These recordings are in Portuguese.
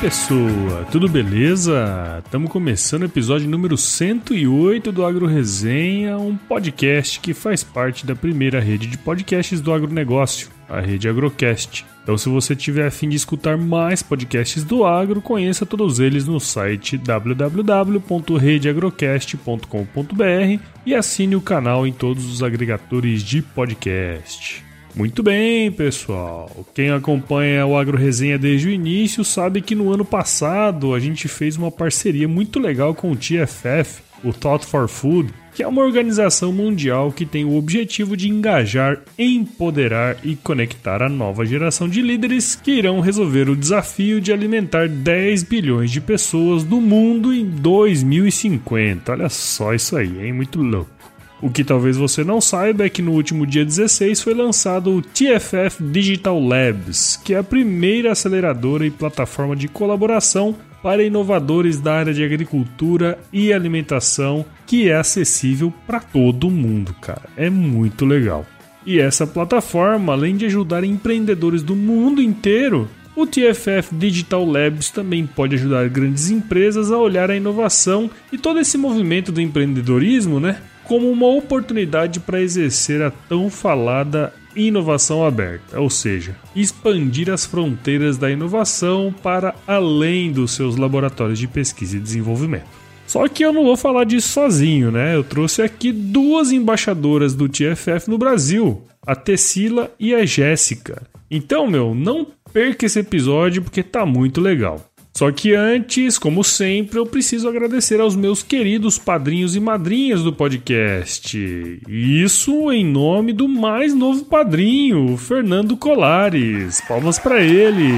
Pessoa, tudo beleza? Estamos começando o episódio número 108 do Agro Resenha, um podcast que faz parte da primeira rede de podcasts do agronegócio, a rede Agrocast. Então, se você tiver a fim de escutar mais podcasts do agro, conheça todos eles no site www.redeagrocast.com.br e assine o canal em todos os agregadores de podcast. Muito bem, pessoal. Quem acompanha o Agro Resenha desde o início sabe que no ano passado a gente fez uma parceria muito legal com o TFF, o Thought for Food, que é uma organização mundial que tem o objetivo de engajar, empoderar e conectar a nova geração de líderes que irão resolver o desafio de alimentar 10 bilhões de pessoas do mundo em 2050. Olha só isso aí, hein? Muito louco. O que talvez você não saiba é que no último dia 16 foi lançado o TFF Digital Labs, que é a primeira aceleradora e plataforma de colaboração para inovadores da área de agricultura e alimentação, que é acessível para todo mundo, cara. É muito legal. E essa plataforma, além de ajudar empreendedores do mundo inteiro, o TFF Digital Labs também pode ajudar grandes empresas a olhar a inovação e todo esse movimento do empreendedorismo, né? Como uma oportunidade para exercer a tão falada inovação aberta, ou seja, expandir as fronteiras da inovação para além dos seus laboratórios de pesquisa e desenvolvimento. Só que eu não vou falar disso sozinho, né? Eu trouxe aqui duas embaixadoras do TFF no Brasil, a Tessila e a Jéssica. Então, meu, não perca esse episódio porque tá muito legal. Só que antes, como sempre, eu preciso agradecer aos meus queridos padrinhos e madrinhas do podcast. Isso em nome do mais novo padrinho, Fernando Colares. Palmas para ele.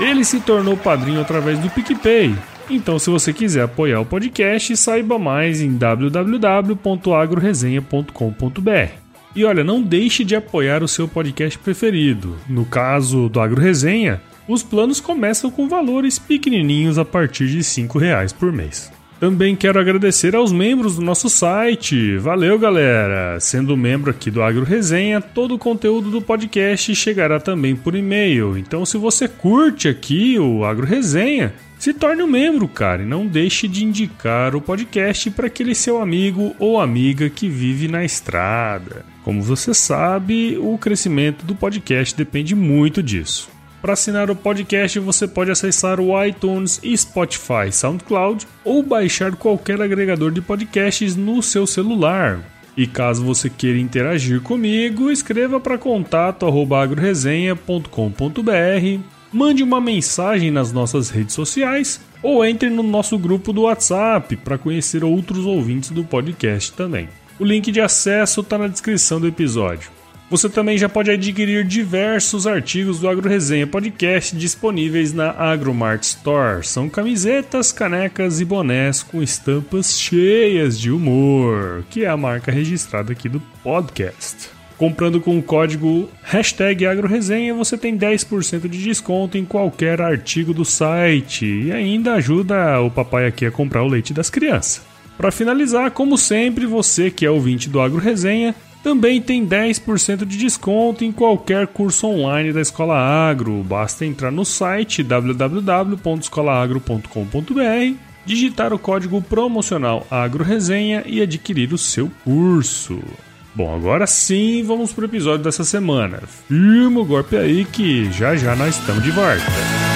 Ele se tornou padrinho através do PicPay. Então, se você quiser apoiar o podcast, saiba mais em www.agroresenha.com.br. E olha, não deixe de apoiar o seu podcast preferido. No caso do Agro Resenha, os planos começam com valores pequenininhos a partir de R$ reais por mês. Também quero agradecer aos membros do nosso site. Valeu, galera! Sendo membro aqui do Agro Resenha, todo o conteúdo do podcast chegará também por e-mail. Então, se você curte aqui o Agro Resenha, se torne um membro, cara, e não deixe de indicar o podcast para aquele seu amigo ou amiga que vive na estrada. Como você sabe, o crescimento do podcast depende muito disso. Para assinar o podcast, você pode acessar o iTunes, Spotify, SoundCloud ou baixar qualquer agregador de podcasts no seu celular. E caso você queira interagir comigo, escreva para contato@agroresenha.com.br, mande uma mensagem nas nossas redes sociais ou entre no nosso grupo do WhatsApp para conhecer outros ouvintes do podcast também. O link de acesso está na descrição do episódio. Você também já pode adquirir diversos artigos do Agro Resenha Podcast disponíveis na Agromart Store. São camisetas, canecas e bonés com estampas cheias de humor, que é a marca registrada aqui do podcast. Comprando com o código hashtag AgroResenha, você tem 10% de desconto em qualquer artigo do site e ainda ajuda o papai aqui a comprar o leite das crianças. Para finalizar, como sempre, você que é ouvinte do Agro Resenha, também tem 10% de desconto em qualquer curso online da Escola Agro. Basta entrar no site www.escolaagro.com.br, digitar o código promocional AgroResenha e adquirir o seu curso. Bom, agora sim vamos para o episódio dessa semana. Firma o golpe aí que já já nós estamos de volta.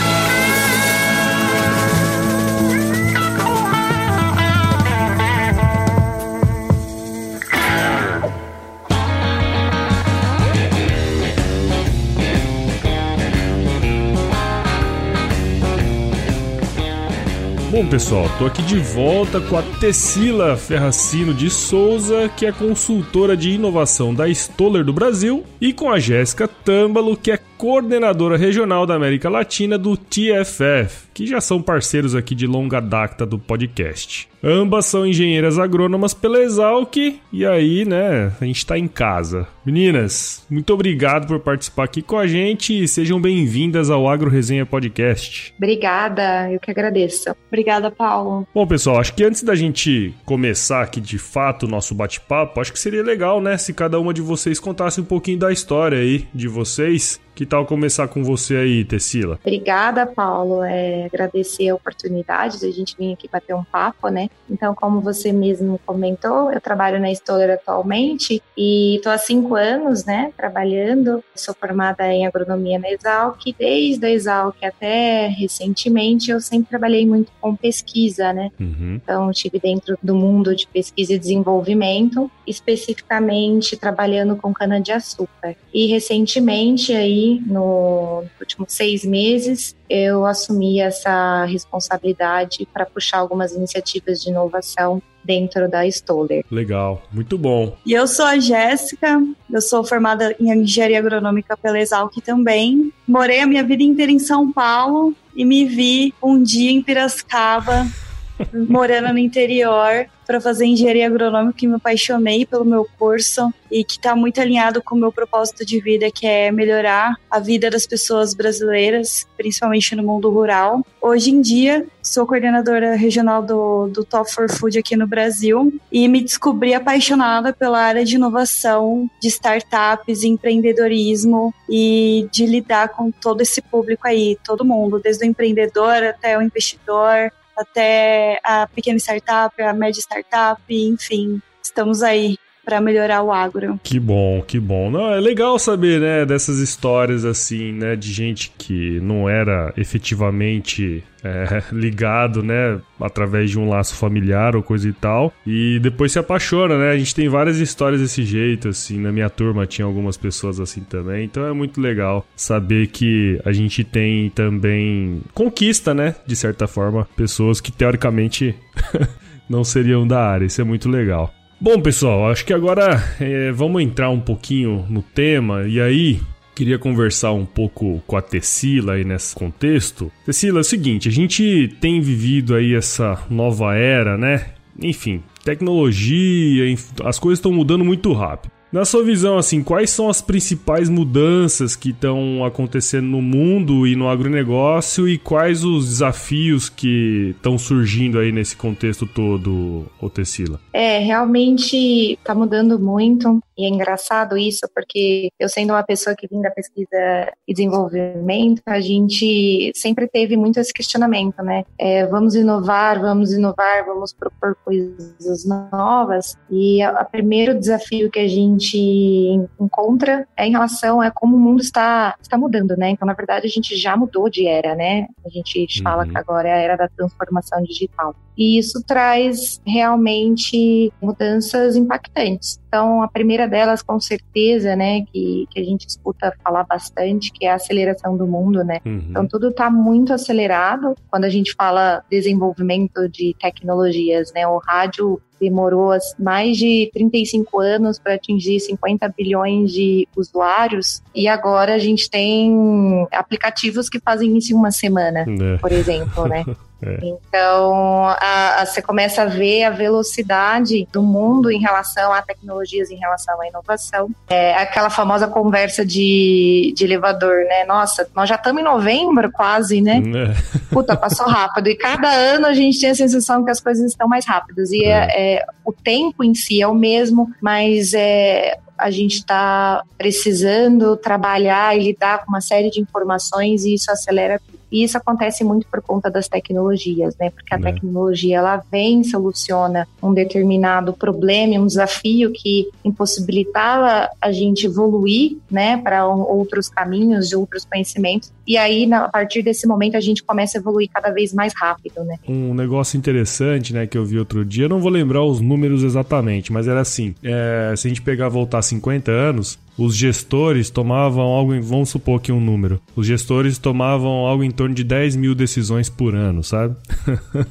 Bom, pessoal, tô aqui de volta com a Tecila Ferracino de Souza, que é consultora de inovação da Stoller do Brasil, e com a Jéssica Tâmbalo, que é coordenadora regional da América Latina do TFF, que já são parceiros aqui de longa data do podcast. Ambas são engenheiras agrônomas pela Exalc e aí, né, a gente tá em casa. Meninas, muito obrigado por participar aqui com a gente e sejam bem-vindas ao Agro Resenha Podcast. Obrigada, eu que agradeço. Obrigada, Paulo. Bom, pessoal, acho que antes da gente começar aqui de fato o nosso bate-papo, acho que seria legal, né, se cada uma de vocês contasse um pouquinho da história aí de vocês que tal começar com você aí, Tessila? Obrigada, Paulo. É, agradecer a oportunidade de a gente vir aqui bater um papo, né? Então, como você mesmo comentou, eu trabalho na Stoller atualmente e estou há cinco anos, né, trabalhando. Sou formada em agronomia na Exalc. Desde a Exalc até recentemente, eu sempre trabalhei muito com pesquisa, né? Uhum. Então, estive dentro do mundo de pesquisa e desenvolvimento, especificamente trabalhando com cana-de-açúcar. E recentemente, aí, no, nos últimos seis meses, eu assumi essa responsabilidade para puxar algumas iniciativas de inovação dentro da Stoller. Legal, muito bom. E eu sou a Jéssica, eu sou formada em engenharia agronômica pela Exalc também. Morei a minha vida inteira em São Paulo e me vi um dia em Piracicaba, morando no interior, para fazer engenharia agronômica e me apaixonei pelo meu curso e que está muito alinhado com o meu propósito de vida, que é melhorar a vida das pessoas brasileiras, principalmente no mundo rural. Hoje em dia, sou coordenadora regional do, do Top for Food aqui no Brasil e me descobri apaixonada pela área de inovação, de startups, empreendedorismo e de lidar com todo esse público aí, todo mundo, desde o empreendedor até o investidor, até a pequena startup, a média startup, enfim, estamos aí para melhorar o agro. Que bom, que bom. Não, é legal saber, né, dessas histórias assim, né, de gente que não era efetivamente é, ligado, né, através de um laço familiar ou coisa e tal, e depois se apaixona, né? A gente tem várias histórias desse jeito, assim, na minha turma tinha algumas pessoas assim também, então é muito legal saber que a gente tem também conquista, né, de certa forma, pessoas que teoricamente não seriam da área, isso é muito legal. Bom, pessoal, acho que agora é, vamos entrar um pouquinho no tema e aí queria conversar um pouco com a Tessila aí nesse contexto. Tessila, é o seguinte, a gente tem vivido aí essa nova era, né? Enfim, tecnologia, as coisas estão mudando muito rápido. Na sua visão, assim, quais são as principais mudanças que estão acontecendo no mundo e no agronegócio e quais os desafios que estão surgindo aí nesse contexto todo, Otecila? É, realmente está mudando muito e é engraçado isso porque eu sendo uma pessoa que vem da pesquisa e desenvolvimento, a gente sempre teve muito esse questionamento, né? É, vamos inovar, vamos inovar, vamos propor coisas novas e o primeiro desafio que a gente gente encontra é em relação a como o mundo está, está mudando, né? Então, na verdade, a gente já mudou de era, né? A gente uhum. fala que agora é a era da transformação digital. E isso traz realmente mudanças impactantes. Então, a primeira delas, com certeza, né, que, que a gente escuta falar bastante, que é a aceleração do mundo, né? Uhum. Então, tudo está muito acelerado. Quando a gente fala desenvolvimento de tecnologias, né, o rádio demorou mais de 35 anos para atingir 50 bilhões de usuários e agora a gente tem aplicativos que fazem isso em uma semana, é. por exemplo, né? É. Então, a, a, você começa a ver a velocidade do mundo em relação a tecnologias, em relação à inovação. É aquela famosa conversa de, de elevador, né? Nossa, nós já estamos em novembro quase, né? É. Puta, passou rápido. E cada ano a gente tem a sensação que as coisas estão mais rápidas. E é. é o tempo em si é o mesmo, mas é, a gente está precisando trabalhar e lidar com uma série de informações e isso acelera tudo. E isso acontece muito por conta das tecnologias, né? Porque a é. tecnologia ela vem, soluciona um determinado problema, um desafio que impossibilitava a gente evoluir, né, para outros caminhos, de outros conhecimentos. E aí, a partir desse momento, a gente começa a evoluir cada vez mais rápido, né? Um negócio interessante, né, que eu vi outro dia, eu não vou lembrar os números exatamente, mas era assim: é, se a gente pegar voltar 50 anos, os gestores tomavam algo em, vamos supor que um número, os gestores tomavam algo em torno de 10 mil decisões por ano, sabe?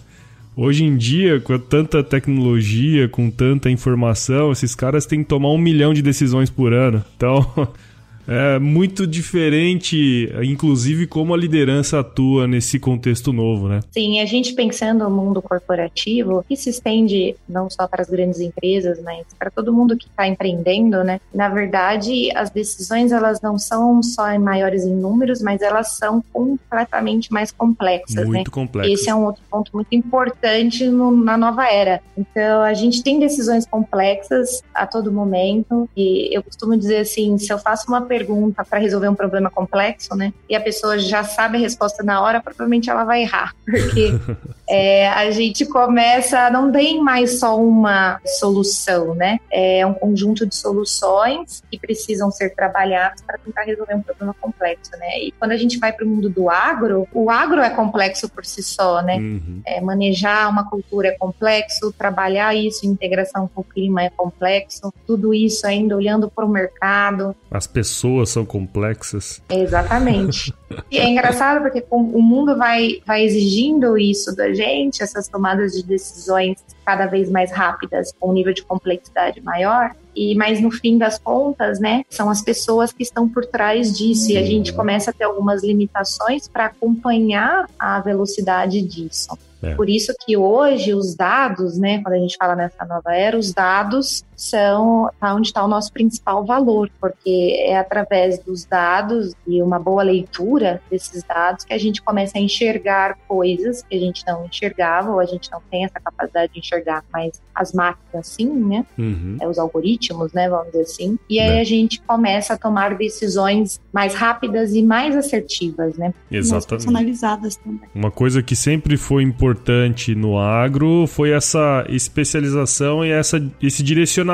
Hoje em dia, com tanta tecnologia, com tanta informação, esses caras têm que tomar um milhão de decisões por ano. Então, é muito diferente, inclusive, como a liderança atua nesse contexto novo, né? Sim, a gente pensando no mundo corporativo, que se estende não só para as grandes empresas, mas para todo mundo que está empreendendo, né? Na verdade, as decisões elas não são só maiores em números, mas elas são completamente mais complexas, muito né? complexas. Esse é um outro ponto muito importante no, na nova era. Então, a gente tem decisões complexas a todo momento e eu costumo dizer assim, se eu faço uma pergunta para resolver um problema complexo, né? E a pessoa já sabe a resposta na hora, provavelmente ela vai errar, porque é, a gente começa, não tem mais só uma solução, né? É um conjunto de soluções que precisam ser trabalhadas para tentar resolver um problema complexo, né? E quando a gente vai para o mundo do agro, o agro é complexo por si só, né? Uhum. É, manejar uma cultura é complexo, trabalhar isso em integração com o clima é complexo, tudo isso ainda olhando para o mercado, As pessoas são complexas. Exatamente. e é engraçado porque o mundo vai, vai exigindo isso da gente, essas tomadas de decisões cada vez mais rápidas, com um nível de complexidade maior. E mas no fim das contas, né, são as pessoas que estão por trás disso e a gente começa a ter algumas limitações para acompanhar a velocidade disso. É. Por isso que hoje os dados, né, quando a gente fala nessa nova era, os dados são tá onde está o nosso principal valor, porque é através dos dados e uma boa leitura desses dados que a gente começa a enxergar coisas que a gente não enxergava ou a gente não tem essa capacidade de enxergar, mas as máquinas sim, né? Uhum. é, os algoritmos, né, vamos dizer assim. E aí É. a gente começa a tomar decisões mais rápidas e mais assertivas, né? Mais Exatamente. personalizadas também. Uma coisa que sempre foi importante no agro foi essa especialização e essa, esse direcionamento,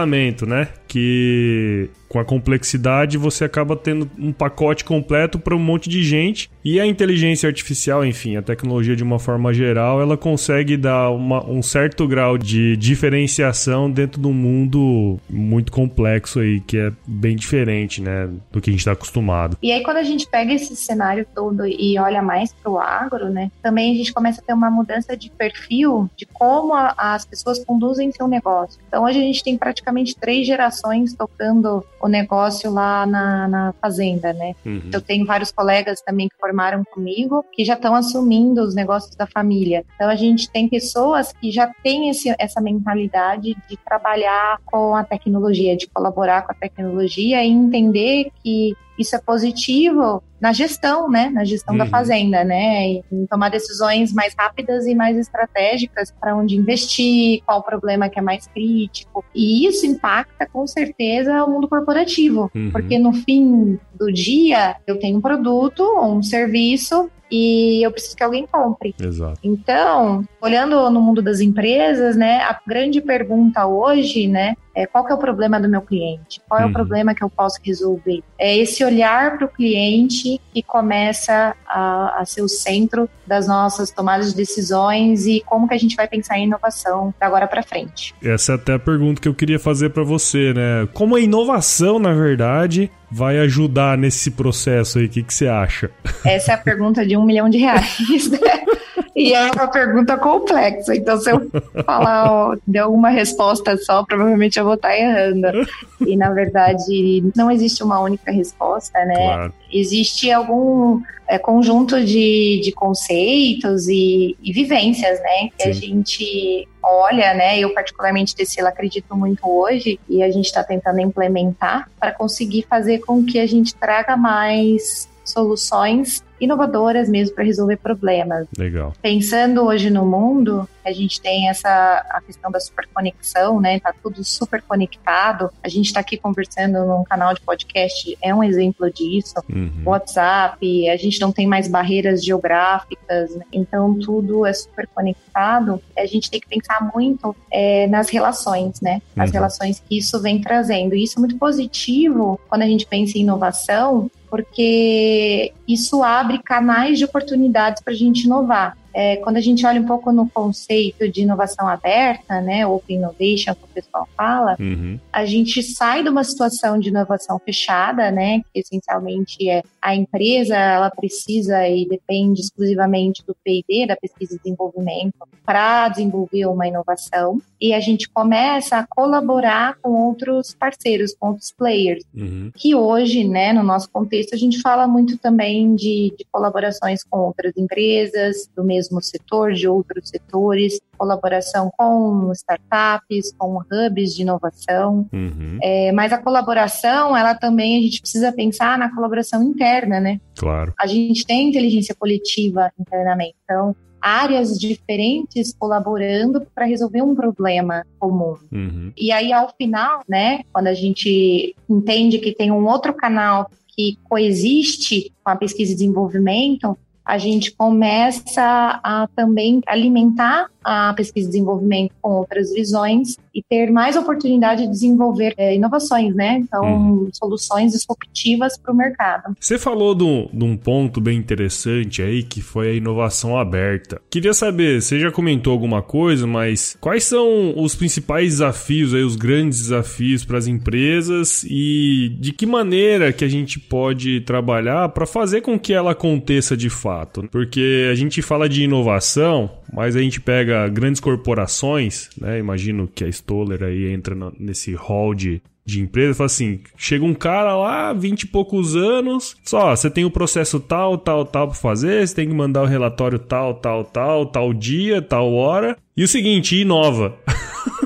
né? Que com a complexidade você acaba tendo um pacote completo para um monte de gente e a inteligência artificial, enfim, a tecnologia de uma forma geral, ela consegue dar uma- um certo grau de diferenciação dentro de um mundo muito complexo aí, que é bem diferente, né, do que a gente está acostumado. E aí, quando a gente pega esse cenário todo e olha mais para o agro, né, também a gente começa a ter uma mudança de perfil de como a- as pessoas conduzem seu negócio. Então, hoje a gente tem praticamente três gerações tocando o negócio lá na, na fazenda, né? Uhum. Eu tenho vários colegas também que formaram comigo que já estão assumindo os negócios da família. Então a gente tem pessoas que já têm esse, essa mentalidade de trabalhar com a tecnologia, de colaborar com a tecnologia e entender que isso é positivo na gestão, né? Na gestão da Uhum. fazenda, né? Em tomar decisões mais rápidas e mais estratégicas para onde investir, qual o problema que é mais crítico. E isso impacta com certeza o mundo corporativo, Uhum. porque no fim do dia eu tenho um produto ou um serviço e eu preciso que alguém compre. Exato. Então, olhando no mundo das empresas, né, a grande pergunta hoje, né, é qual que é o problema do meu cliente? Qual é Uhum. o problema que eu posso resolver? É esse olhar para o cliente que começa a, a ser o centro das nossas tomadas de decisões e como que a gente vai pensar em inovação da agora para frente. Essa é até a pergunta que eu queria fazer pra você, né? Como a inovação, na verdade, vai ajudar nesse processo aí? O que, que você acha? Essa é a pergunta de um milhão de reais, né? E é uma pergunta complexa, então se eu falar, ó, der uma resposta só, provavelmente eu vou estar errando. E na verdade, não existe uma única resposta, né? Claro. Existe algum é, conjunto de, de conceitos e, e vivências, né? Que a Sim. gente olha, né? Eu, particularmente, Tecila, acredito muito hoje e a gente está tentando implementar para conseguir fazer com que a gente traga mais soluções inovadoras mesmo para resolver problemas. Legal. Pensando hoje no mundo, a gente tem essa a questão da superconexão, né? Tá tudo super conectado. A gente está aqui conversando num canal de podcast, é um exemplo disso. Uhum. WhatsApp, a gente não tem mais barreiras geográficas, né? então tudo é super conectado. A gente tem que pensar muito é, nas relações, né? As Uhum. relações que isso vem trazendo. E isso é muito positivo quando a gente pensa em inovação, porque isso abre canais de oportunidades para a gente inovar. É, quando a gente olha um pouco no conceito de inovação aberta, né, Open Innovation, que o pessoal fala, uhum. a gente sai de uma situação de inovação fechada, né, que essencialmente é a empresa, ela precisa e depende exclusivamente do P&D, da pesquisa e desenvolvimento, para desenvolver uma inovação, e a gente começa a colaborar com outros parceiros, com outros players, uhum. que hoje, né, no nosso contexto, a gente fala muito também de, de colaborações com outras empresas do mesmo setor, de outros setores, colaboração com startups, com hubs de inovação. Uhum. É, mas a colaboração, ela também, a gente precisa pensar na colaboração interna, né? Claro. A gente tem inteligência coletiva internamente, então áreas diferentes colaborando para resolver um problema comum. Uhum. E aí, ao final, né, quando a gente entende que tem um outro canal que coexiste com a pesquisa e desenvolvimento, a gente começa a também alimentar a pesquisa e desenvolvimento com outras visões e ter mais oportunidade de desenvolver é, inovações, né? Então, hum. soluções disruptivas para o mercado. Você falou de um ponto bem interessante aí, que foi a inovação aberta. Queria saber, você já comentou alguma coisa, mas quais são os principais desafios aí, os grandes desafios para as empresas e de que maneira que a gente pode trabalhar para fazer com que ela aconteça de fato? Porque a gente fala de inovação, mas a gente pega grandes corporações, né? Imagino que a Stoller aí entra nesse hall de, de empresa, fala assim: chega um cara lá, 20 e poucos anos, só, você tem o processo tal, tal, tal pra fazer, você tem que mandar o relatório tal, tal, tal, tal dia, tal hora. E o seguinte, inova.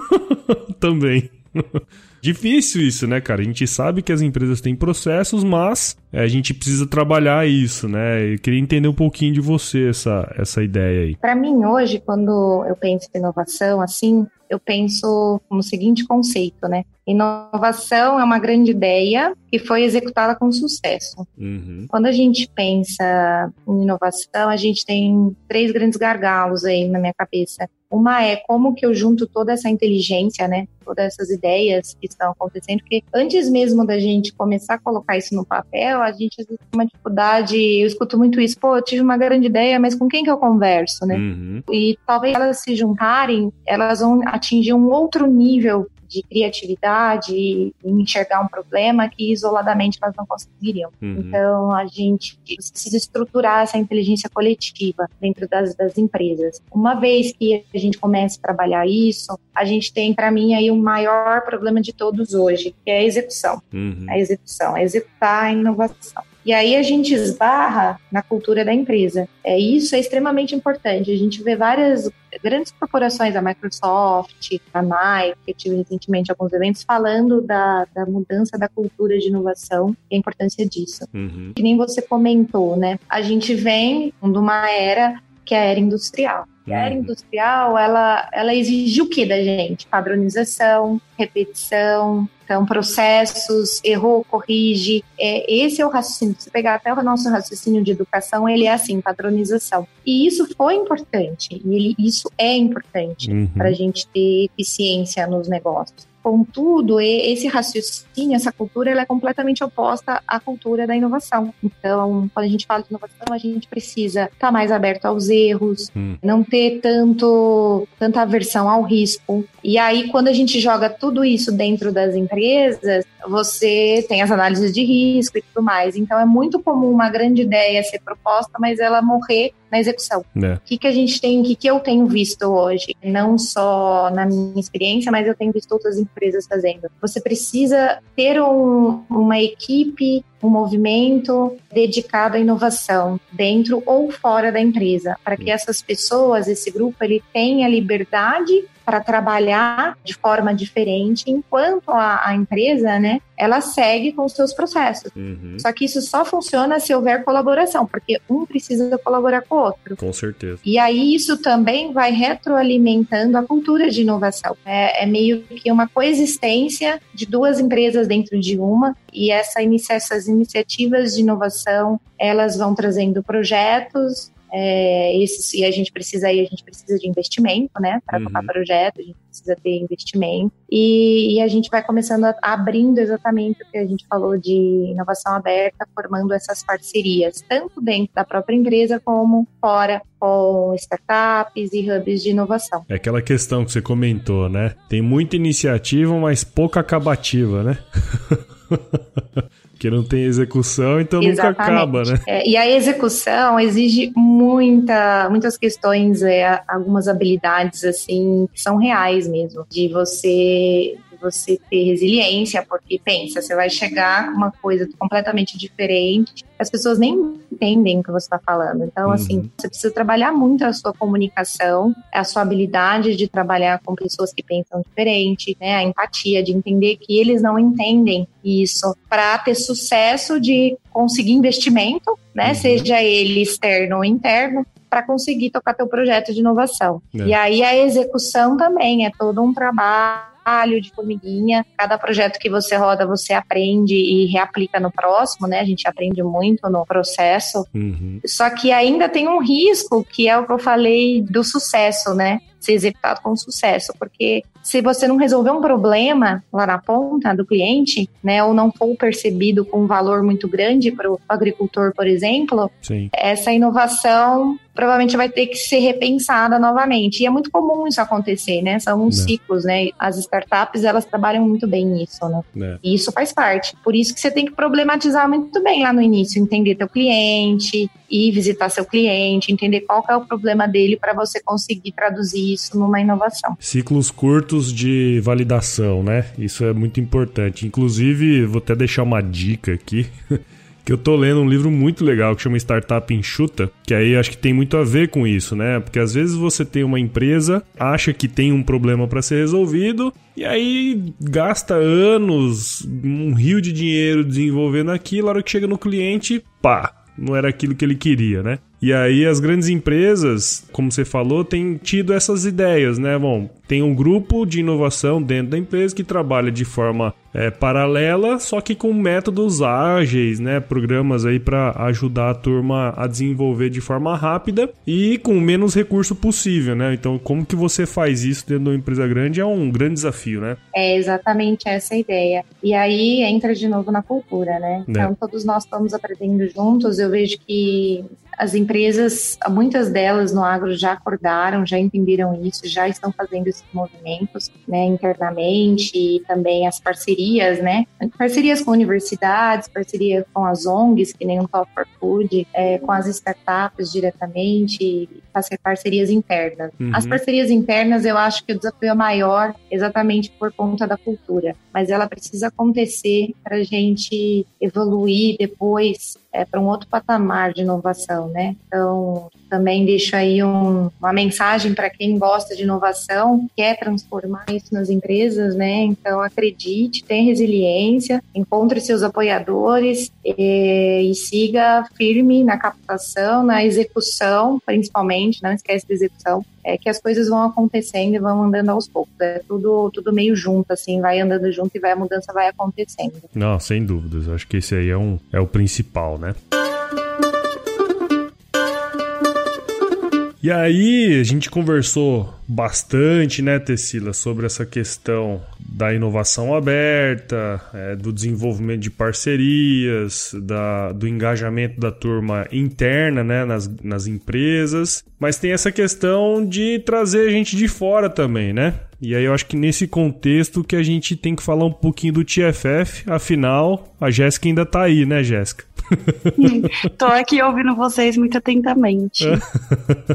Também. Difícil isso, né, cara? A gente sabe que as empresas têm processos, mas a gente precisa trabalhar isso, né? Eu queria entender um pouquinho de você essa, essa ideia aí. Para mim, hoje, quando eu penso em inovação, assim, eu penso no seguinte conceito, né? Inovação é uma grande ideia que foi executada com sucesso. Uhum. Quando a gente pensa em inovação, a gente tem três grandes gargalos aí na minha cabeça. Uma é como que eu junto toda essa inteligência, né? Todas essas ideias que estão acontecendo, porque antes mesmo da gente começar a colocar isso no papel, a gente às vezes tem uma dificuldade, eu escuto muito isso, pô, eu tive uma grande ideia, mas com quem que eu converso, né? Uhum. E talvez elas se juntarem, elas vão atingir um outro nível de criatividade e enxergar um problema que isoladamente elas não conseguiriam. Uhum. Então, a gente precisa estruturar essa inteligência coletiva dentro das, das empresas. Uma vez que a gente começa a trabalhar isso, a gente tem, para mim, aí o maior problema de todos hoje, que é a execução. Uhum. A execução, é executar a inovação. E aí a gente esbarra na cultura da empresa. É isso é extremamente importante. A gente vê várias grandes corporações, a Microsoft, a Nike, que tive recentemente alguns eventos falando da, da mudança da cultura de inovação e a importância disso. Uhum. Que nem você comentou, né? A gente vem de uma era que é a era industrial. E a era uhum. industrial, ela, ela exigiu o que da gente? Padronização, repetição, então, processos, errou, corrige. É, esse é o raciocínio. Se pegar até o nosso raciocínio de educação, ele é assim, padronização. E isso foi importante, e ele, isso é importante uhum. para a gente ter eficiência nos negócios. Contudo, esse raciocínio, essa cultura, ela é completamente oposta à cultura da inovação. Então, quando a gente fala de inovação, a gente precisa estar tá mais aberto aos erros, hum. não ter tanto tanta aversão ao risco. E aí, quando a gente joga tudo isso dentro das empresas, você tem as análises de risco e tudo mais. Então, é muito comum uma grande ideia ser proposta, mas ela morrer na execução. É. O que, que a gente tem, o que, que eu tenho visto hoje, não só na minha experiência, mas eu tenho visto outras empresas fazendo. Você precisa ter um, uma equipe um movimento dedicado à inovação dentro ou fora da empresa, para que essas pessoas, esse grupo, ele tenha liberdade para trabalhar de forma diferente, enquanto a, a, empresa, né, ela segue com os seus processos. Uhum. Só que isso só funciona se houver colaboração, porque um precisa colaborar com o outro. Com certeza. E aí isso também vai retroalimentando a cultura de inovação. É, é meio que uma coexistência de duas empresas dentro de uma, e essa essas iniciativas de inovação, elas vão trazendo projetos, É, esse, e a gente precisa aí, a gente precisa de investimento, né, para uhum. tocar projeto, a gente precisa ter investimento. E, e, a gente vai começando a, abrindo exatamente o que a gente falou de inovação aberta, formando essas parcerias, tanto dentro da própria empresa como fora com startups e hubs de inovação. É aquela questão que você comentou, né? Tem muita iniciativa, mas pouca acabativa, né? Porque não tem execução, então Exatamente. nunca acaba, né? É, e a execução exige muita, muitas questões, é, algumas habilidades, assim, que são reais mesmo. De você você ter resiliência, porque pensa, você vai chegar com uma coisa completamente diferente, as pessoas nem entendem o que você está falando. Então, assim, uhum. assim, você precisa trabalhar muito a sua comunicação, a sua habilidade de trabalhar com pessoas que pensam diferente, né? A empatia, de entender que eles não entendem isso, para ter sucesso de conseguir investimento, né? Uhum. Seja ele externo ou interno, para conseguir tocar teu projeto de inovação. É. E aí a execução também é todo um trabalho trabalho de formiguinha. Cada projeto que você roda, você aprende e reaplica no próximo, né? A gente aprende muito no processo. Uhum. Só que ainda tem um risco, que é o que eu falei do sucesso, né? Ser executado com sucesso, porque se você não resolver um problema lá na ponta do cliente, né, ou não for percebido com um valor muito grande para o agricultor, por exemplo, Sim. essa inovação provavelmente vai ter que ser repensada novamente. E é muito comum isso acontecer, né? São uns é. ciclos, né? As startups, elas trabalham muito bem nisso, né? É. E isso faz parte. Por isso que você tem que problematizar muito bem lá no início, entender teu cliente, ir visitar seu cliente, entender qual é o problema dele para você conseguir traduzir isso numa inovação. Ciclos curtos de validação, né? Isso é muito importante. Inclusive, vou até deixar uma dica aqui. que eu tô lendo um livro muito legal que chama Startup Enxuta, que aí acho que tem muito a ver com isso, né? Porque às vezes você tem uma empresa, acha que tem um problema para ser resolvido e aí gasta anos, um rio de dinheiro desenvolvendo aquilo, a hora que chega no cliente, pá, não era aquilo que ele queria, né? E aí as grandes empresas, como você falou, têm tido essas ideias, né? Bom, tem um grupo de inovação dentro da empresa que trabalha de forma é, paralela, só que com métodos ágeis, né? Programas aí para ajudar a turma a desenvolver de forma rápida e com menos recurso possível, né? Então, como que você faz isso dentro de uma empresa grande é um grande desafio, né? É exatamente essa a ideia. E aí entra de novo na cultura, né? É. Então, todos nós estamos aprendendo juntos. Eu vejo que as empresas, muitas delas no agro já acordaram, já entenderam isso, já estão fazendo esses movimentos, né, internamente e também as parcerias, né, parcerias com universidades, parcerias com as ONGs, que nem o Talk for Food, é, com as startups diretamente, parcerias internas. Uhum. As parcerias internas, eu acho que o desafio é maior exatamente por conta da cultura, mas ela precisa acontecer para a gente evoluir depois é, para um outro patamar de inovação, né? Então, também deixo aí um, uma mensagem para quem gosta de inovação, quer transformar isso nas empresas, né? Então, acredite, tenha resiliência, encontre seus apoiadores e, e siga firme na captação, na execução, principalmente, não esquece da execução, é que as coisas vão acontecendo e vão andando aos poucos. É tudo, tudo meio junto, assim, vai andando junto e vai, a mudança vai acontecendo. Não, sem dúvidas. Acho que esse aí é, um, é o principal, né? E aí, a gente conversou bastante, né, Tecila, sobre essa questão da inovação aberta, é, do desenvolvimento de parcerias, da, do engajamento da turma interna, né, nas, nas empresas. Mas tem essa questão de trazer gente de fora também, né? E aí eu acho que nesse contexto que a gente tem que falar um pouquinho do TFF, afinal, a Jéssica ainda tá aí, né, Jéssica? Tô aqui ouvindo vocês muito atentamente.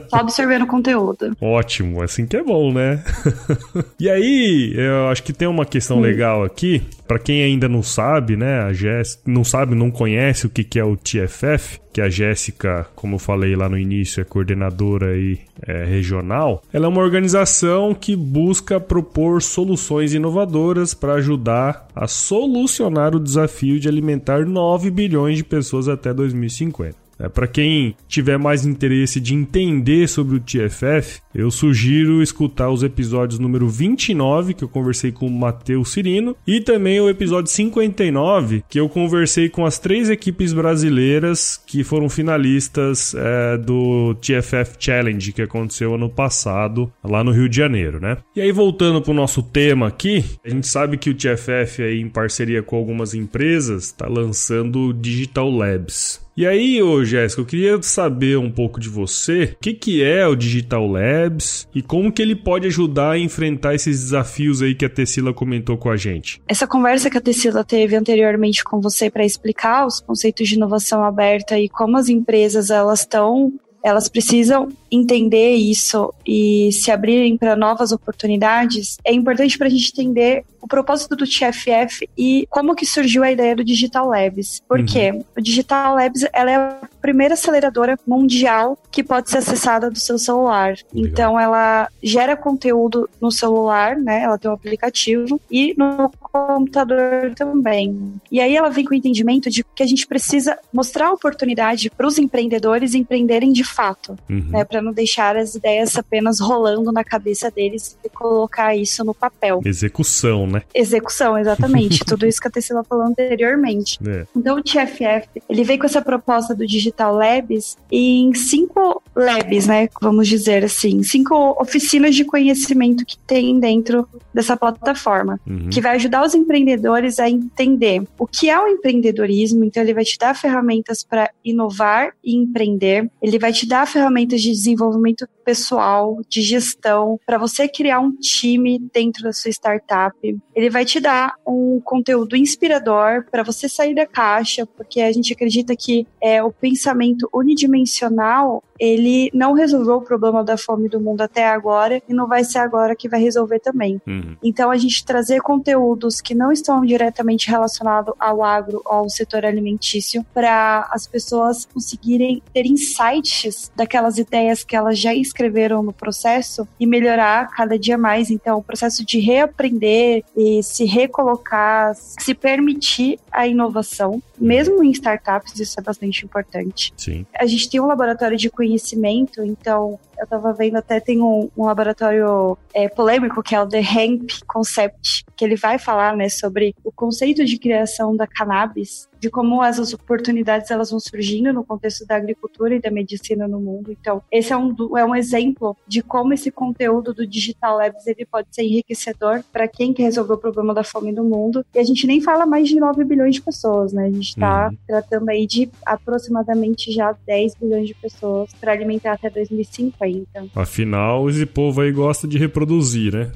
Só observando o conteúdo. Ótimo, assim que é bom, né? e aí, eu acho que tem uma questão hum. legal aqui. Para quem ainda não sabe, né? A Jéssica não sabe, não conhece o que, que é o TFF, que a Jéssica, como eu falei lá no início, é coordenadora e é, regional. Ela é uma organização que busca propor soluções inovadoras para ajudar a solucionar o desafio de alimentar 9 bilhões de pessoas até 2050. É, para quem tiver mais interesse de entender sobre o TFF, eu sugiro escutar os episódios número 29, que eu conversei com o Matheus Cirino, e também o episódio 59, que eu conversei com as três equipes brasileiras que foram finalistas é, do TFF Challenge, que aconteceu ano passado, lá no Rio de Janeiro, né? E aí, voltando pro nosso tema aqui, a gente sabe que o TFF, aí, em parceria com algumas empresas, está lançando o Digital Labs. E aí, Jéssica, eu queria saber um pouco de você, o que, que é o Digital Labs e como que ele pode ajudar a enfrentar esses desafios aí que a Tessila comentou com a gente. Essa conversa que a Tessila teve anteriormente com você para explicar os conceitos de inovação aberta e como as empresas elas estão elas precisam entender isso e se abrirem para novas oportunidades, é importante para a gente entender o propósito do TFF e como que surgiu a ideia do Digital Labs. Por quê? Uhum. O Digital Labs ela é a primeira aceleradora mundial que pode ser acessada do seu celular. Legal. Então ela gera conteúdo no celular, né? Ela tem um aplicativo e no computador também. E aí ela vem com o entendimento de que a gente precisa mostrar a oportunidade para os empreendedores empreenderem de fato, uhum. né? Para não deixar as ideias apenas rolando na cabeça deles e colocar isso no papel. Execução, né? Execução, exatamente. Tudo isso que a Tessila falou anteriormente. É. Então o TFF, ele veio com essa proposta do Digital Labs em cinco labs, né? Vamos dizer assim, cinco oficinas de conhecimento que tem dentro dessa plataforma, uhum. que vai ajudar os empreendedores a entender o que é o empreendedorismo. Então ele vai te dar ferramentas para inovar e empreender. Ele vai te dar ferramentas de desenvolvimento pessoal, de gestão, para você criar um time dentro da sua startup. Ele vai te dar um conteúdo inspirador para você sair da caixa, porque a gente acredita que é, o pensamento unidimensional ele não resolveu o problema da fome do mundo até agora e não vai ser agora que vai resolver também. Uhum. Então, a gente trazer conteúdos que não estão diretamente relacionados ao agro ou ao setor alimentício para as pessoas conseguirem ter insights daquelas ideias que elas já escreveram no processo e melhorar cada dia mais. Então, o processo de reaprender e se recolocar, se permitir a inovação, mesmo em startups, isso é bastante importante. Sim. A gente tem um laboratório de conhecimento conhecimento, então eu estava vendo até tem um, um laboratório é, polêmico que é o The Hemp Concept, que ele vai falar né, sobre o conceito de criação da cannabis, de como essas oportunidades elas vão surgindo no contexto da agricultura e da medicina no mundo. Então, esse é um, é um exemplo de como esse conteúdo do Digital Labs ele pode ser enriquecedor para quem quer resolver o problema da fome do mundo. E a gente nem fala mais de 9 bilhões de pessoas, né? A gente está uhum. tratando aí de aproximadamente já 10 bilhões de pessoas para alimentar até 2050. Afinal, esse povo aí gosta de reproduzir, né?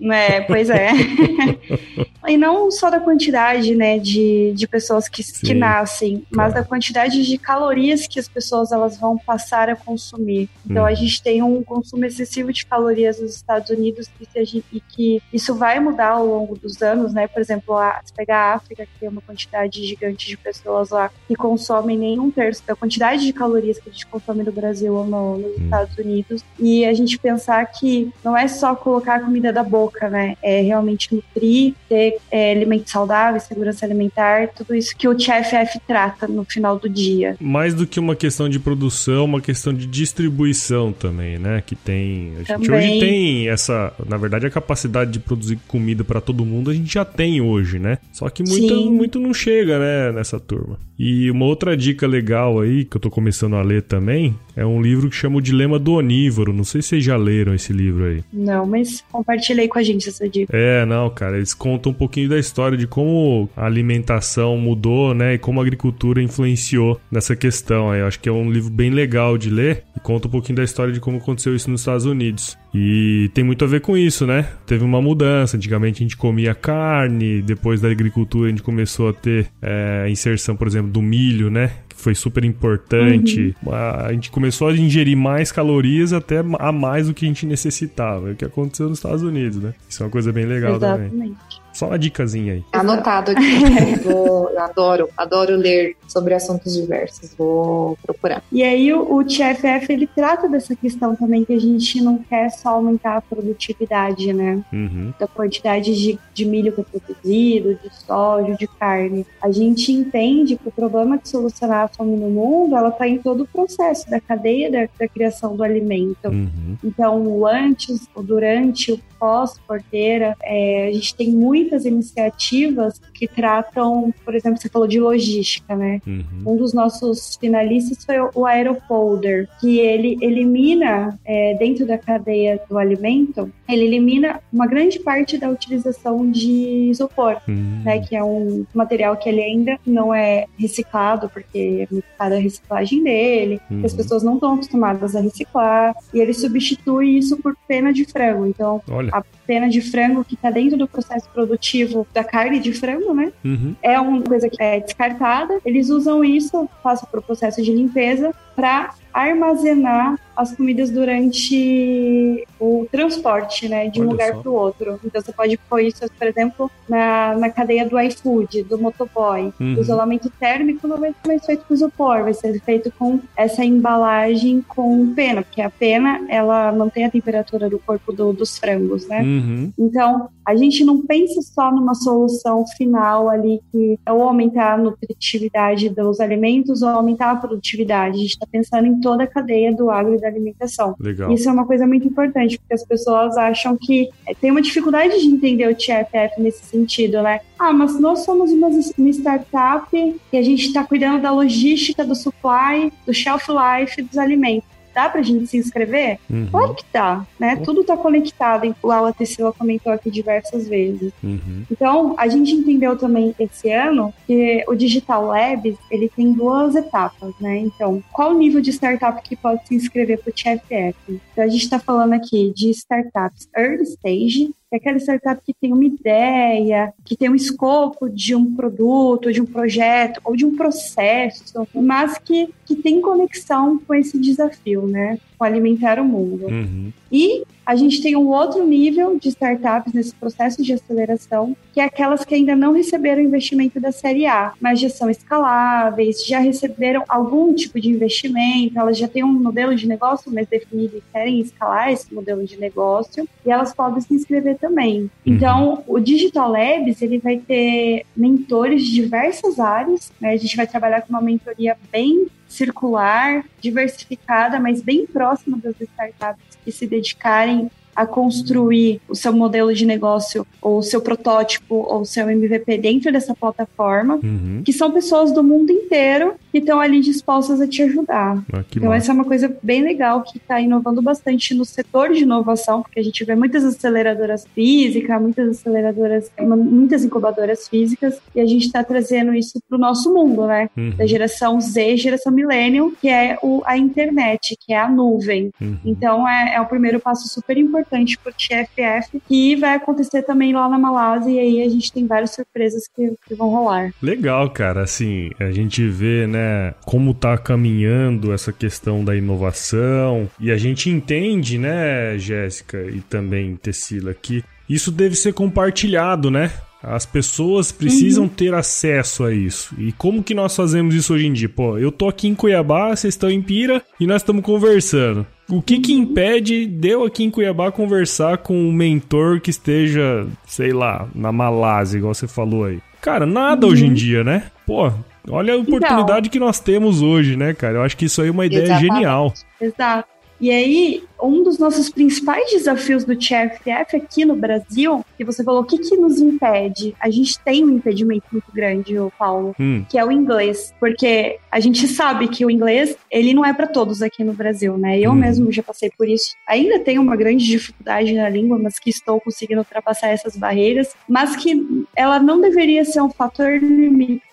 É, pois é. e não só da quantidade, né, de, de pessoas que, que nascem, mas da quantidade de calorias que as pessoas elas vão passar a consumir. Então hum. a gente tem um consumo excessivo de calorias nos Estados Unidos e, gente, e que isso vai mudar ao longo dos anos, né? Por exemplo, a, se pegar a África, que tem uma quantidade gigante de pessoas lá que consomem nem um terço da quantidade de calorias que a gente consome no Brasil ou no, nos hum. Estados Unidos, e a gente pensar que não é só colocar a comida da boca, né? É realmente nutrir, ter é, alimentos saudáveis, segurança alimentar, tudo isso que o TFF trata no final do dia. Mais do que uma questão de produção, uma questão de distribuição também, né? Que tem. A gente também. hoje tem essa. Na verdade, a capacidade de produzir comida para todo mundo a gente já tem hoje, né? Só que muito, muito não chega, né, nessa turma. E uma outra dica legal aí, que eu tô começando a ler também, é um livro que chama O Dilema do Onívoro. Não sei se vocês já leram esse livro aí. Não, mas compartilhei com a gente essa dica. É, não, cara, eles contam um pouquinho da história de como a alimentação mudou, né, e como a agricultura influenciou nessa questão. Eu acho que é um livro bem legal de ler e conta um pouquinho da história de como aconteceu isso nos Estados Unidos. E tem muito a ver com isso, né? Teve uma mudança. Antigamente a gente comia carne, depois da agricultura a gente começou a ter é, a inserção, por exemplo, do milho, né? Foi super importante. Uhum. A gente começou a ingerir mais calorias até a mais do que a gente necessitava. É o que aconteceu nos Estados Unidos, né? Isso é uma coisa bem legal Exatamente. também. Só uma dicasinha aí. Anotado aqui. eu adoro, adoro ler sobre assuntos diversos. Vou procurar. E aí o, o TFF ele trata dessa questão também que a gente não quer só aumentar a produtividade, né? Uhum. Da quantidade de, de milho que é produzido, de soja, de carne. A gente entende que o problema de solucionar a fome no mundo, ela está em todo o processo da cadeia da, da criação do alimento. Uhum. Então, o antes, o durante, o pós-porteira, é, a gente tem muitas iniciativas que tratam, por exemplo, você falou de logística, né? Uhum. Um dos nossos finalistas foi o Aerofolder, que ele elimina, é, dentro da cadeia do alimento, ele elimina uma grande parte da utilização de isopor, Uhum. né? Que é um material que ele ainda não é reciclado, porque é muito cara a reciclagem dele, Uhum. as pessoas não estão acostumadas a reciclar, e ele substitui isso por pena de frango. Então, Olha. a pena de frango que está dentro do processo produtivo da carne de frango, né? Uhum. é uma coisa que é descartada. Eles usam isso, passam para o processo de limpeza, para armazenar as comidas durante o transporte, né, de um Olha lugar para o outro. Então você pode pôr isso, por exemplo, na, na cadeia do iFood, do motoboy. Uhum. O isolamento térmico não vai ser mais feito com isopor, vai ser feito com essa embalagem com pena, porque a pena ela mantém a temperatura do corpo do- dos frangos, né? Uhum. Então, a gente não pensa só numa solução final ali que é ou aumentar a nutritividade dos alimentos ou aumentar a produtividade. A gente está pensando em toda a cadeia do agro e da alimentação. Legal. Isso é uma coisa muito importante, porque as pessoas acham que é, tem uma dificuldade de entender o TFF nesse sentido, né? Ah, mas nós somos uma, uma startup e a gente está cuidando da logística, do supply, do shelf life dos alimentos. Dá pra gente se inscrever? Uhum. Claro que dá, né? Tudo tá conectado, igual a Tecila comentou aqui diversas vezes. Uhum. Então, a gente entendeu também esse ano que o Digital Labs, ele tem duas etapas, né? Então, qual o nível de startup que pode se inscrever para o TFF? Então, a gente está falando aqui de startups early stage, é aquela startup que tem uma ideia, que tem um escopo de um produto, de um projeto ou de um processo, mas que, que tem conexão com esse desafio, né? Com alimentar o mundo. Uhum. E a gente tem um outro nível de startups nesse processo de aceleração, que é aquelas que ainda não receberam investimento da série A, mas já são escaláveis, já receberam algum tipo de investimento, elas já têm um modelo de negócio mais definido e querem escalar esse modelo de negócio, e elas podem se inscrever também. Então, o Digital Labs, ele vai ter mentores de diversas áreas, né? A gente vai trabalhar com uma mentoria bem circular, diversificada, mas bem próxima das startups que se dedicarem a construir o seu modelo de negócio, ou o seu protótipo, ou o seu MVP dentro dessa plataforma, Uhum. que são pessoas do mundo inteiro que estão ali dispostas a te ajudar. Ah, Então, massa. essa é uma coisa bem legal que está inovando bastante no setor de inovação, porque a gente vê muitas aceleradoras físicas, muitas aceleradoras, muitas incubadoras físicas, e a gente está trazendo isso para o nosso mundo, né? Uhum. Da geração Z, geração millennial, que é o, a internet, que é a nuvem. Uhum. Então, é, é o primeiro passo super importante para o TFF, que vai acontecer também lá na Malásia, e aí a gente tem várias surpresas que, que vão rolar. Legal, cara. Assim, a gente vê, né, como tá caminhando essa questão da inovação e a gente entende, né, Jéssica e também Tecila, que isso deve ser compartilhado, né? As pessoas precisam ter acesso a isso. E como que nós fazemos isso hoje em dia? Pô, eu tô aqui em Cuiabá, vocês estão em Pira e nós estamos conversando. O que que impede de eu aqui em Cuiabá conversar com um mentor que esteja, sei lá, na Malásia, igual você falou aí? Cara, nada hoje em dia, né? Pô, olha a oportunidade que nós temos hoje, né, cara? Eu acho que isso aí é uma ideia genial. Exato. E aí, um dos nossos principais desafios do TFF aqui no Brasil, que você falou, o que, que nos impede? A gente tem um impedimento muito grande, Paulo, Hum, que é o inglês. Porque a gente sabe que o inglês, ele não é para todos aqui no Brasil, né? Eu Uhum. mesmo já passei por isso. Ainda tenho uma grande dificuldade na língua, mas que estou conseguindo ultrapassar essas barreiras. Mas que ela não deveria ser um fator limitante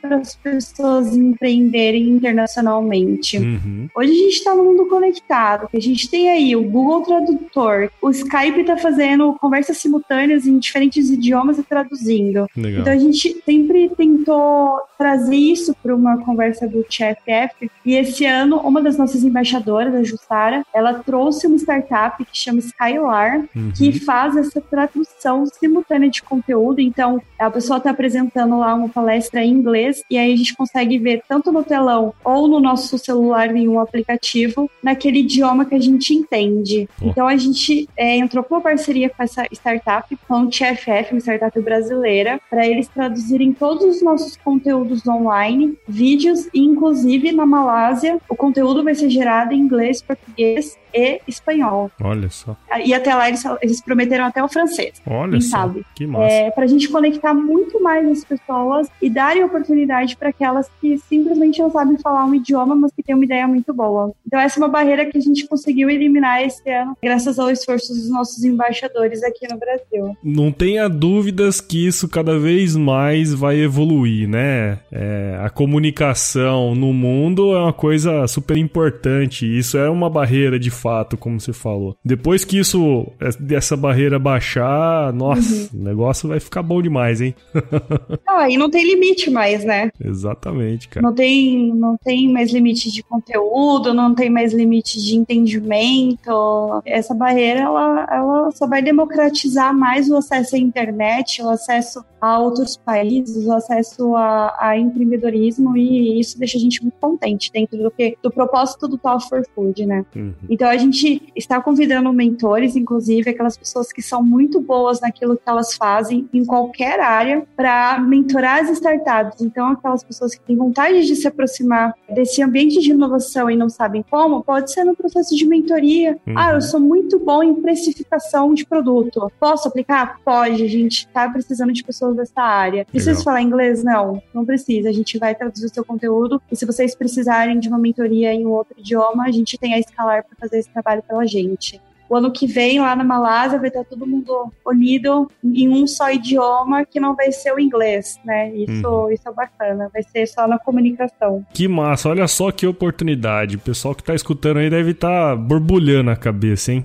para as pessoas empreenderem internacionalmente. uhum. Hoje a gente está no mundo conectado, a gente tem aí o Google Tradutor, o Skype está fazendo conversas simultâneas em diferentes idiomas e traduzindo. Legal. Então a gente sempre tentou trazer isso para uma conversa do TFF e esse ano uma das nossas embaixadoras, a Jussara, ela trouxe uma startup que chama Skylar, uhum. que faz essa tradução simultânea de conteúdo. Então, a pessoa está apresentando lá uma palestra em inglês e aí a gente consegue ver tanto no telão ou no nosso celular em um aplicativo naquele idioma que a gente entende. Então, a gente é, entrou com uma parceria com essa startup, com o TFF, uma startup brasileira, para eles traduzirem todos os nossos conteúdos online, vídeos e inclusive na Malásia o conteúdo vai ser gerado em inglês, português e espanhol. Olha só. E até lá eles, eles prometeram até o francês. Olha só. Sabe? Que massa. É, pra gente conectar muito mais as pessoas e darem oportunidade para aquelas que simplesmente não sabem falar um idioma, mas que têm uma ideia muito boa. Então essa é uma barreira que a gente conseguiu eliminar esse ano, graças ao esforço dos nossos embaixadores aqui no Brasil. Não tenha dúvidas que isso cada vez mais vai evoluir, né? É, a comunicação no mundo é uma coisa super importante. Isso é uma barreira de fato, como você falou. Depois que isso, dessa barreira baixar, nossa, uhum. o negócio vai ficar bom demais, hein? ah, e não tem limite mais, né? Exatamente, cara. Não tem, não tem mais limite de conteúdo, não tem mais limite de entendimento. Essa barreira, ela, ela só vai democratizar mais o acesso à internet, o acesso a outros países, o acesso a, a empreendedorismo e isso deixa a gente muito contente dentro do que do propósito do Talk for Food, né? Uhum. Então a gente está convidando mentores, inclusive aquelas pessoas que são muito boas naquilo que elas fazem em qualquer área para mentorar as startups. Então aquelas pessoas que têm vontade de se aproximar desse ambiente de inovação e não sabem como, pode ser no processo de mentoria. Uhum. Ah, eu sou muito bom em precificação de produto. Posso aplicar? Pode. A gente está precisando de pessoas dessa área. Precisa falar inglês? Não, não precisa. A gente vai traduzir o seu conteúdo e se vocês precisarem de uma mentoria em um outro idioma, a gente tem a Escalar para fazer esse trabalho pela gente o ano que vem, lá na Malásia, vai estar todo mundo unido em um só idioma que não vai ser o inglês, né? Isso, uhum. isso é bacana, vai ser só na comunicação. Que massa, olha só que oportunidade. O pessoal que tá escutando aí deve estar tá borbulhando a cabeça, hein?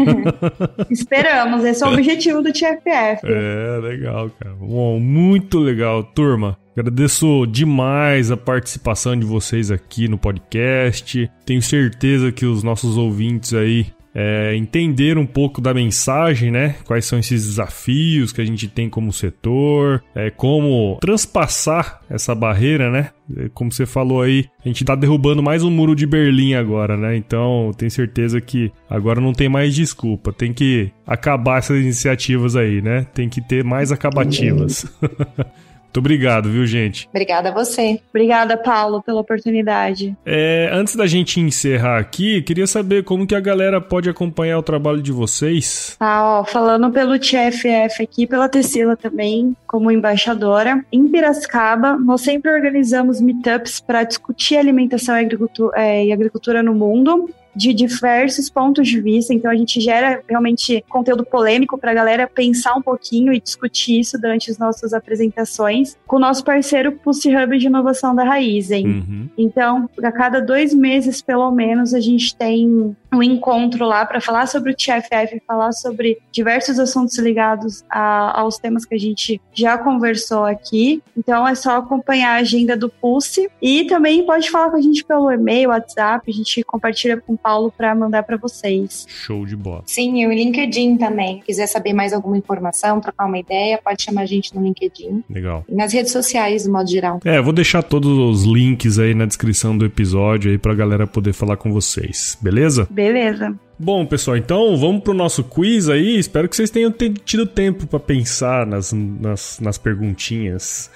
Esperamos, esse é o objetivo do TFF. É, legal, cara. Bom, muito legal, turma. Agradeço demais a participação de vocês aqui no podcast. Tenho certeza que os nossos ouvintes aí é, entender um pouco da mensagem, né? Quais são esses desafios que a gente tem como setor, é, como transpassar essa barreira, né? É, como você falou aí, a gente tá derrubando mais um muro de Berlim agora, né? Então, tenho certeza que agora não tem mais desculpa. Tem que acabar essas iniciativas aí, né? Tem que ter mais acabativas. Muito obrigado, viu, gente? Obrigada a você. Obrigada, Paulo, pela oportunidade. É, antes da gente encerrar aqui, queria saber como que a galera pode acompanhar o trabalho de vocês. Ah, ó, falando pelo TFF aqui, pela Tecila também, como embaixadora. Em Piracicaba, nós sempre organizamos meetups para discutir alimentação e agricultura, é, e agricultura no mundo de diversos pontos de vista, então a gente gera realmente conteúdo polêmico para a galera pensar um pouquinho e discutir isso durante as nossas apresentações com o nosso parceiro Pulse Hub de Inovação da Raizen. Uhum. Então, a cada dois meses, pelo menos, a gente tem um encontro lá para falar sobre o TFF, falar sobre diversos assuntos ligados a, aos temas que a gente já conversou aqui. Então é só acompanhar a agenda do Pulse e também pode falar com a gente pelo e-mail, WhatsApp, a gente compartilha com Paulo para mandar para vocês. Show de bola. Sim, e o LinkedIn também. Se quiser saber mais alguma informação, trocar uma ideia, pode chamar a gente no LinkedIn. Legal. E nas redes sociais, de modo geral. É, vou deixar todos os links aí na descrição do episódio aí pra galera poder falar com vocês, beleza? Beleza. Bom, pessoal, então vamos pro nosso quiz aí. Espero que vocês tenham tido tempo para pensar nas, nas, nas perguntinhas.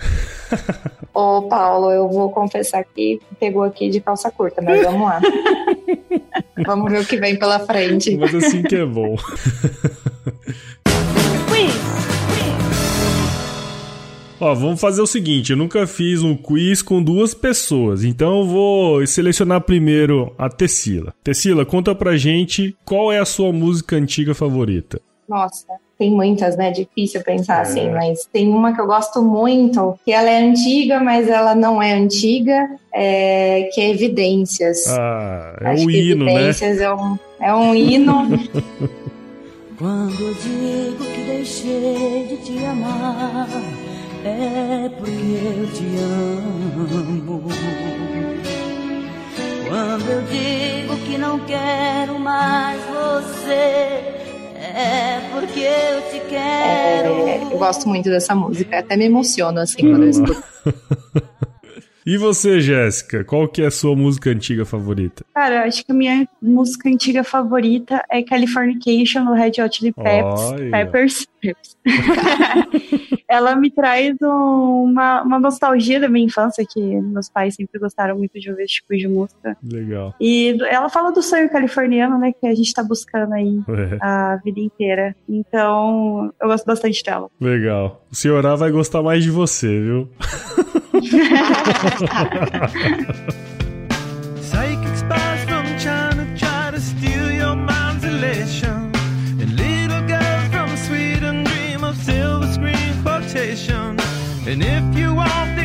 Ô, Paulo, eu vou confessar que pegou aqui de calça curta, mas vamos lá. vamos ver o que vem pela frente. Mas assim que é bom. Ó, vamos fazer o seguinte: eu nunca fiz um quiz com duas pessoas, então eu vou selecionar primeiro a Tessila. Tessila, conta pra gente qual é a sua música antiga favorita. Nossa, tem muitas, né? Difícil pensar é. assim, mas tem uma que eu gosto muito, que ela é antiga, mas ela não é antiga, é... que é Evidências. Ah, é Acho um hino, né? Evidências né? é um, é um hino. Quando eu digo que deixei de te amar é porque te amo. Quando eu digo que não quero mais você, é porque eu te quero. É, eu gosto muito dessa música, até me emociono assim quando eu escuto. E você, Jéssica, qual que é a sua música antiga favorita? Cara, acho que a minha música antiga favorita é Californication, do Red Hot Chili Peppers. Peppers. Peppers. Ela me traz um- uma, uma nostalgia da minha infância, que meus pais sempre gostaram muito de ouvir esse tipo de música. Legal. E ela fala do sonho californiano, né, que a gente tá buscando aí É, a vida inteira. Então, eu gosto bastante dela. legal. O senhorá vai gostar mais de você, viu? Psychic spies from China try to steal your mind's elation. And little girls from Sweden dream of silver screen quotation. And if you want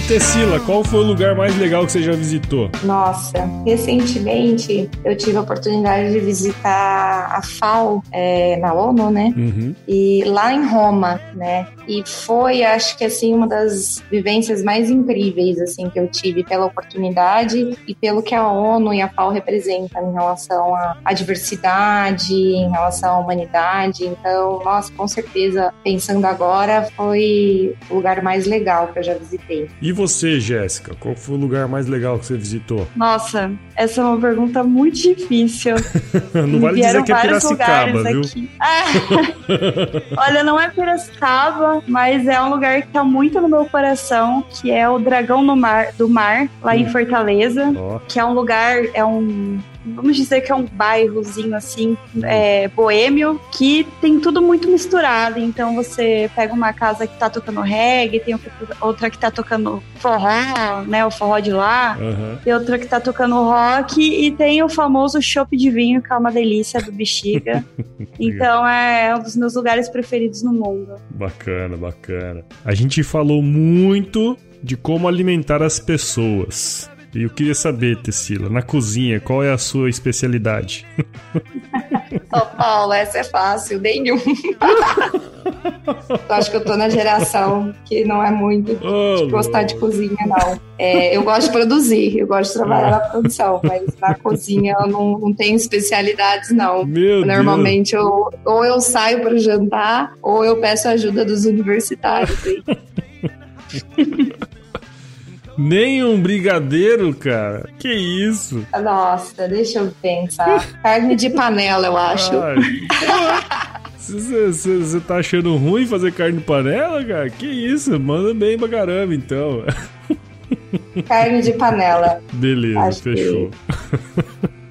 E Tessila, qual foi o lugar mais legal que você já visitou? Nossa, recentemente eu tive a oportunidade de visitar a FAO é, na ONU, né? Uhum. E lá em Roma, né? E foi, acho que assim, uma das vivências mais incríveis assim que eu tive pela oportunidade e pelo que a ONU e a FAO representam em relação à, à diversidade, em relação à humanidade. Então, nossa, com certeza, pensando agora, foi o lugar mais legal que eu já visitei. E você, Jéssica, qual foi o lugar mais legal que você visitou? Nossa, essa é uma pergunta muito difícil. Não vale dizer que é Piracicaba, viu? Ah, Olha, não é Piracicaba, mas é um lugar que tá muito no meu coração, que é o Dragão no Mar, do Mar, lá em Fortaleza. Ó, Que é um lugar, é um. Vamos dizer que é um bairrozinho assim, é, boêmio, que tem tudo muito misturado. Então você pega uma casa que tá tocando reggae, tem outra que tá tocando forró, né? O forró de lá. aham. Tem outra que tá tocando rock e tem o famoso chopp de vinho, que é uma delícia do Bexiga. então é um dos meus lugares preferidos no mundo. Bacana, bacana. A gente falou muito de como alimentar as pessoas. E eu queria saber, Tessila, na cozinha, qual é a sua especialidade? Ô, Paulo, essa é fácil, nenhum. eu acho que eu tô na geração que não é muito Oh, de gostar de cozinha, não. É, eu gosto de produzir, eu gosto de trabalhar na produção, mas na cozinha eu não, não tenho especialidades, não. Meu Normalmente eu, ou eu saio para jantar, ou eu peço ajuda dos universitários. Nem um brigadeiro, cara. Que isso? Nossa, deixa eu pensar. Carne de panela, eu acho. Você tá achando ruim fazer carne de panela, cara? Que isso? Manda bem pra caramba, então. Carne de panela. Beleza, Acho que- fechou.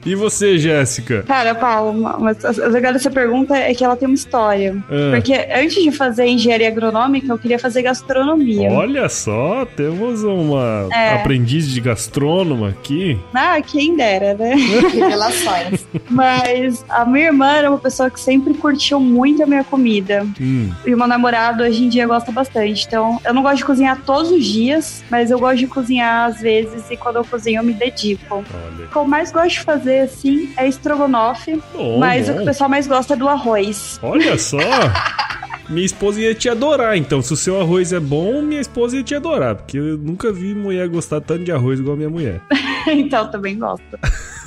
E você, Jéssica? Cara, Paulo, mas o legal dessa pergunta é que ela tem uma história. Ah, Porque antes de fazer engenharia agronômica, eu queria fazer gastronomia. olha só, temos uma É. aprendiz de gastrônoma aqui. Ah, quem dera, né? Revelações. Mas a minha irmã era uma pessoa que sempre curtiu muito a minha comida. Hum, E o meu namorado hoje em dia gosta bastante. Então, eu não gosto de cozinhar todos os dias, mas eu gosto de cozinhar às vezes e quando eu cozinho eu me dedico. olha. O que eu mais gosto de fazer, assim, é estrogonofe, Bom, mas o bom. que o pessoal mais gosta é do arroz. Olha só. Minha esposa ia te adorar, então. Se o seu arroz é bom, minha esposa ia te adorar. Porque eu nunca vi mulher gostar tanto de arroz igual a minha mulher. então, eu também gosto.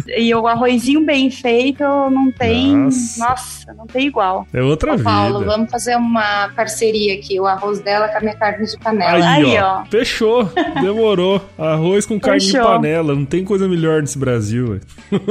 E o arrozinho bem feito não tem. Nossa. Nossa, não tem igual. É outra Ô, Paulo, vida. vamos fazer uma parceria aqui. O arroz dela com a minha carne de panela. Aí, Aí, ó. ó. Fechou. Demorou. Arroz com carne de Fechou. panela. Não tem coisa melhor nesse Brasil, velho.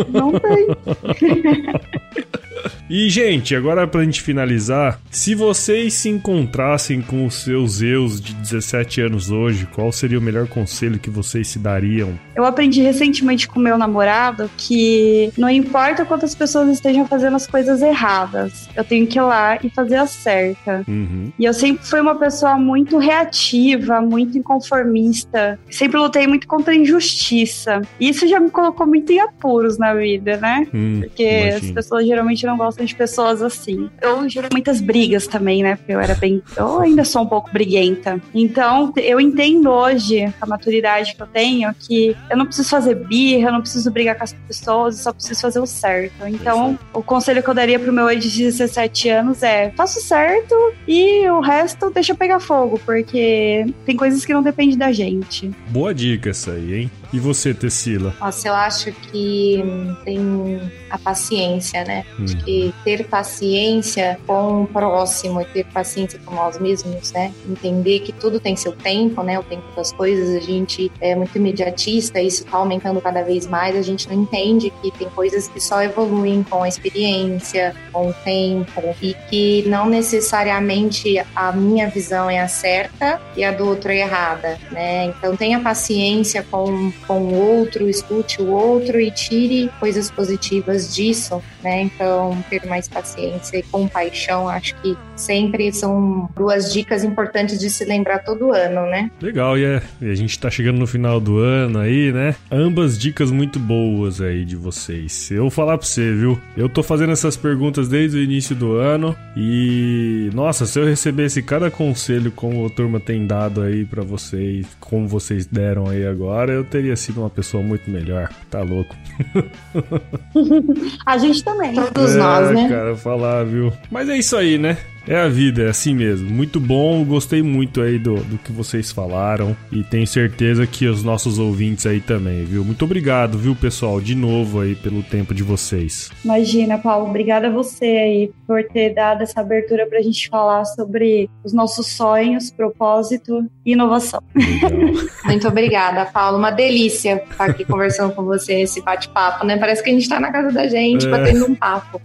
Não tem. E, gente, agora pra gente finalizar, se vocês se encontrassem com os seus eus de 17 anos hoje, qual seria o melhor conselho que vocês se dariam? Eu aprendi recentemente com meu namorado que não importa quantas pessoas estejam fazendo as coisas erradas, eu tenho que ir lá e fazer a certa. Uhum. E eu sempre fui uma pessoa muito reativa, muito inconformista. Sempre lutei muito contra a injustiça. E isso já me colocou muito em apuros na vida, né? Hum, Porque as pessoas geralmente não gostam bastante pessoas assim. Eu gerei muitas brigas também, né? Porque eu era bem. Eu ainda sou um pouco briguenta. Então, eu entendo hoje, com a maturidade que eu tenho, que eu não preciso fazer birra, eu não preciso brigar com as pessoas, eu só preciso fazer o certo. Então, o conselho que eu daria pro meu hoje de 17 anos é: faça o certo e o resto deixa pegar fogo, porque tem coisas que não dependem da gente. Boa dica essa aí, hein? E você, Tessila? Nossa, eu acho que hum, tem a paciência, né? Acho que ter paciência com o próximo e ter paciência com nós mesmos, né? Entender que tudo tem seu tempo, né? O tempo das coisas, a gente é muito imediatista, isso tá aumentando cada vez mais, a gente não entende que tem coisas que só evoluem com a experiência, com o tempo, e que não necessariamente a minha visão é a certa e a do outro é errada, né? Então tenha paciência com com o outro, escute o outro e tire coisas positivas disso, né? Então, ter mais paciência e compaixão, acho que sempre são duas dicas importantes de se lembrar todo ano, né? Legal, e, é, e a gente tá chegando no final do ano aí, né? Ambas dicas muito boas aí de vocês. Eu vou falar pra você, viu? Eu tô fazendo essas perguntas desde o início do ano e, nossa, se eu recebesse cada conselho como a turma tem dado aí pra vocês, como vocês deram aí agora, eu teria sido uma pessoa muito melhor. Tá louco. A gente também. Todos é, nós, né? cara, falar, viu? Mas é isso aí, né? É a vida, é assim mesmo. Muito bom, gostei muito aí do, do que vocês falaram e tenho certeza que os nossos ouvintes aí também, viu? Muito obrigado, viu, pessoal, de novo aí pelo tempo de vocês. Imagina, Paulo, obrigada a você aí por ter dado essa abertura pra gente falar sobre os nossos sonhos, propósito e inovação. Legal. Muito obrigada, Paulo. Uma delícia estar aqui conversando com você nesse bate-papo, né? Parece que a gente tá na casa da gente, É. batendo um papo.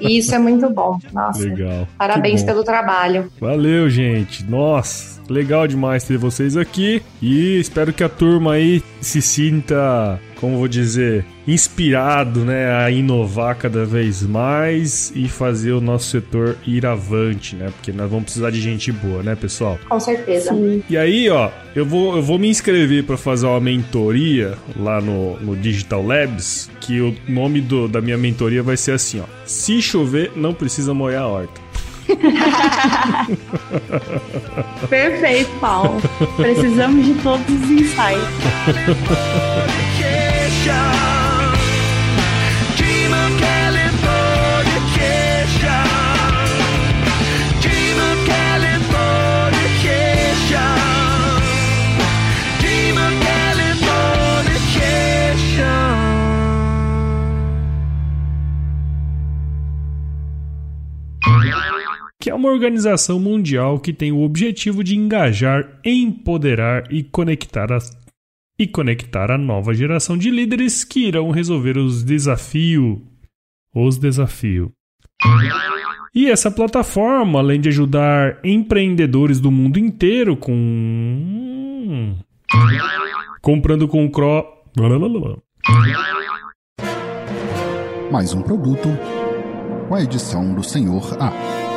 E isso é muito bom. Nossa, Legal. parabéns Bom. pelo trabalho. Valeu, gente. Nossa, legal demais ter vocês aqui. E espero que a turma aí se sinta, como vou dizer, inspirado, né, a inovar cada vez mais e fazer o nosso setor ir avante, né? Porque nós vamos precisar de gente boa, né, pessoal? Com certeza. E aí, ó, eu vou, eu vou me inscrever para fazer uma mentoria lá no, no Digital Labs, que o nome do, da minha mentoria vai ser assim, ó. Se chover, não precisa molhar a horta. Perfeito, Paulo. Precisamos de todos os insights. Uma organização mundial que tem o objetivo de engajar, empoderar e conectar as e conectar a nova geração de líderes que irão resolver os desafios os desafios. E essa plataforma, além de ajudar empreendedores do mundo inteiro com comprando com cro Mais um produto com a edição do Senhor A.